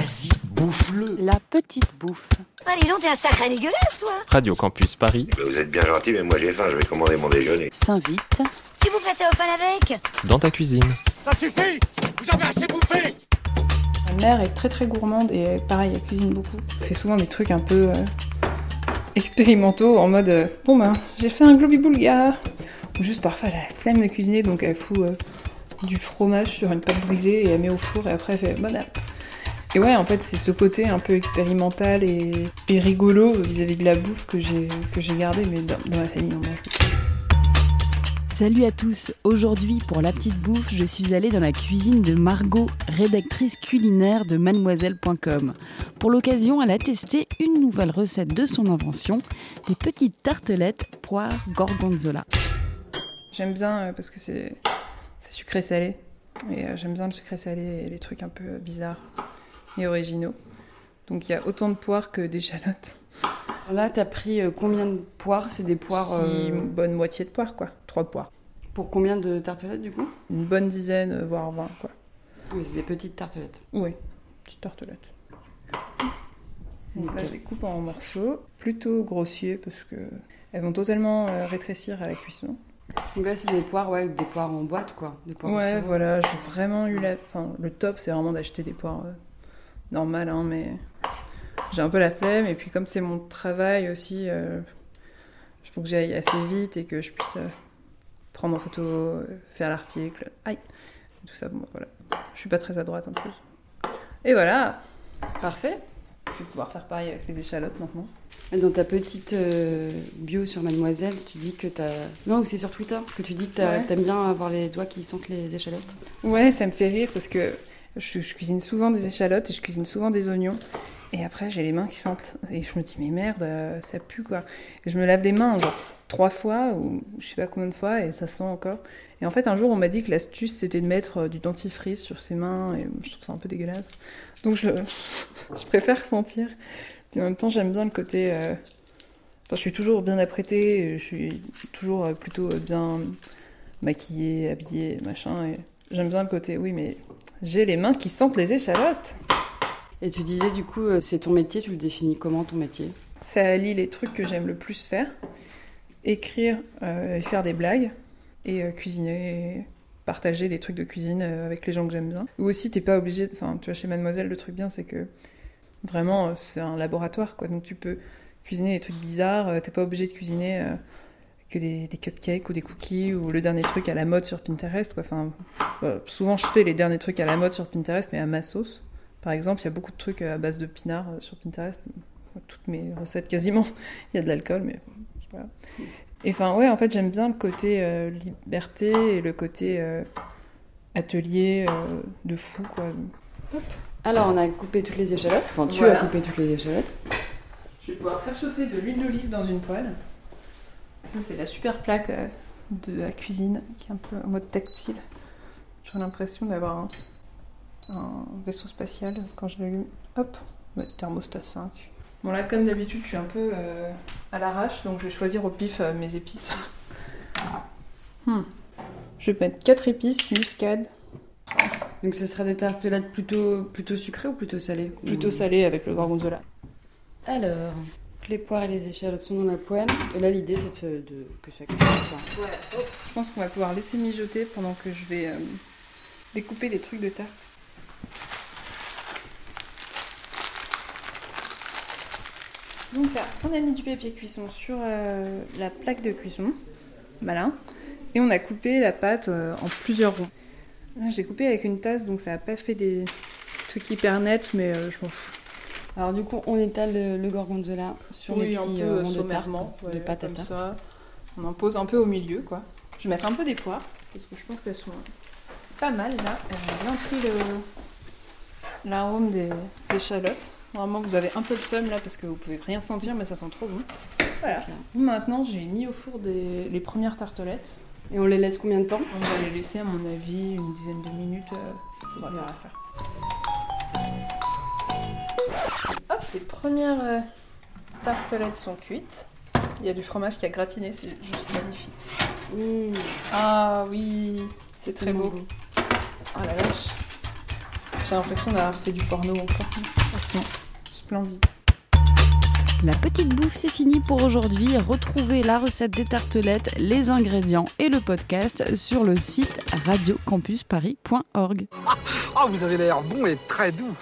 Vas-y, bouffe-le. La petite bouffe. Allez, donc, t'es un sacré dégueulasse, toi Radio Campus Paris, Ben, vous êtes bien gentil, mais moi j'ai faim, je vais commander mon déjeuner. S'invite. Tu vous prêtez au fan avec dans ta cuisine. Ça suffit Vous avez assez bouffé Ma mère est très très gourmande et pareil, elle cuisine beaucoup. Elle fait souvent des trucs un peu euh, expérimentaux en mode euh, bon ben j'ai fait un globi boulga. Ou juste parfois elle a la flemme de cuisiner donc elle fout euh, du fromage sur une pâte brisée et elle met au four et après elle fait bon app. Et ouais en fait c'est ce côté un peu expérimental et, et rigolo vis-à-vis de la bouffe que j'ai gardé mais dans, dans ma famille on mange. Salut à tous. Aujourd'hui, pour la petite bouffe, je suis allée dans la cuisine de Margot, rédactrice culinaire de mademoiselle.com. Pour l'occasion, elle a testé une nouvelle recette de son invention, des petites tartelettes poire gorgonzola. J'aime bien euh, parce que c'est sucré salé et euh, j'aime bien le sucré salé et les trucs un peu bizarres et originaux. Donc il y a autant de poires que d'échalotes. Là, t'as pris euh, combien de poires? C'est des poires. Si, euh, une bonne moitié de poires quoi, trois poires. Pour combien de tartelettes du coup? Une bonne dizaine euh, voire 20 quoi. Oui, c'est des petites tartelettes. Oui, petite tartelette. Donc là je les coupe en morceaux, plutôt grossiers parce que elles vont totalement euh, rétrécir à la cuisson. Donc là, c'est des poires, ouais, des poires en boîte quoi. Des poires Ouais, voilà, j'ai vraiment eu la. Enfin, le top, c'est vraiment d'acheter des poires euh, normales, hein, mais j'ai un peu la flemme. Et puis, comme c'est mon travail aussi, euh, il faut que j'aille assez vite et que je puisse euh, prendre en photo, euh, faire l'article. Aïe Tout ça, bon, voilà. Je suis pas très à droite en plus. Et voilà Parfait. Je vais pouvoir faire pareil avec les échalotes maintenant. Dans ta petite euh, bio sur Mademoiselle, tu dis que t'as. Non, ou c'est sur Twitter que tu dis que Ouais. t'aimes bien avoir les doigts qui sentent les échalotes. Ouais, ça me fait rire parce que je, cuisine souvent des échalotes et je cuisine souvent des oignons. Et après, j'ai les mains qui sentent. Et je me dis, mais merde, euh, ça pue quoi. Et je me lave les mains genre trois fois ou je sais pas combien de fois et ça sent encore. Et en fait, un jour, on m'a dit que l'astuce c'était de mettre euh, du dentifrice sur ses mains et je trouve ça un peu dégueulasse. Donc je, préfère sentir. Puis en même temps, j'aime bien le côté. euh, Enfin, je suis toujours bien apprêtée, je suis toujours plutôt bien maquillée, habillée, machin. Et j'aime bien le côté, oui, mais j'ai les mains qui sentent les échalotes. Et tu disais du coup, euh, c'est ton métier, tu le définis comment ton métier? Ça allie les trucs que j'aime le plus faire écrire euh, et faire des blagues, et euh, cuisiner, et partager des trucs de cuisine euh, avec les gens que j'aime bien. Ou aussi, t'es pas obligé. Enfin, tu vois, chez Mademoiselle, le truc bien, c'est que vraiment, c'est un laboratoire, quoi. Donc tu peux cuisiner des trucs bizarres, t'es pas obligé de cuisiner. Que des, des cupcakes ou des cookies ou le dernier truc à la mode sur Pinterest. Quoi. Enfin, voilà, souvent je fais les derniers trucs à la mode sur Pinterest, mais à ma sauce. Par exemple, il y a beaucoup de trucs à base de pinard euh, sur Pinterest. Toutes mes recettes quasiment, il y a de l'alcool, mais voilà. Et enfin, ouais, en fait, j'aime bien le côté euh, liberté et le côté euh, atelier euh, de fou, quoi. Alors, on a coupé toutes les échalotes. Enfin, tu Voilà. as coupé toutes les échalotes. Je vais pouvoir faire chauffer de l'huile d'olive dans une poêle. Ça, c'est la super plaque euh, de la cuisine qui est un peu en mode tactile. J'ai l'impression d'avoir un, un vaisseau spatial quand je l'allume. Hop, thermostat 5. Bon, là, comme d'habitude, je suis un peu euh, à l'arrache, donc je vais choisir au pif euh, mes épices. Hmm. Je vais mettre 4 épices, muscade, Donc, ce sera des tartelettes plutôt, plutôt sucrées ou plutôt salées? Plutôt Ou- salé avec le gorgonzola. Alors, les poires et les échalotes sont dans la poêle. Et là, l'idée, c'est de, de- que ça cuise. quoi. Je pense qu'on va pouvoir laisser mijoter pendant que je vais euh, découper des trucs de tarte. Donc là, on a mis du papier cuisson sur euh, la plaque de cuisson, malin, et on a coupé la pâte euh, en plusieurs ronds. Là, J'ai coupé avec une tasse, donc ça n'a pas fait des trucs hyper nets, mais euh, je m'en fous. Alors, du coup, on étale le, le gorgonzola sur les petits euh, ronds de tarte, de pâte à tarte. ça. On en pose un peu au milieu, quoi. Je vais mettre un peu des poires, parce que je pense qu'elles sont pas mal, là. Elles ont bien pris le- l'arôme des échalotes. Normalement, vous avez un peu le seum, là, parce que vous pouvez rien sentir, mais ça sent trop bon. Voilà. Maintenant, j'ai mis au four des... les premières tartelettes. Et on les laisse combien de temps? On va les laisser, à mon avis, une dizaine de minutes. euh, on va faire les premières euh, tartelettes sont cuites. Il y a du fromage qui a gratiné, c'est juste magnifique. Mmh, Ah oui, c'est très tellement beau. Oh la vache. J'ai l'impression d'avoir fait du porno encore. Elles sont splendides. La petite bouffe, c'est fini pour aujourd'hui. Retrouvez la recette des tartelettes, les ingrédients et le podcast sur le site radiocampusparis.org. Ah, vous avez l'air bon et très doux.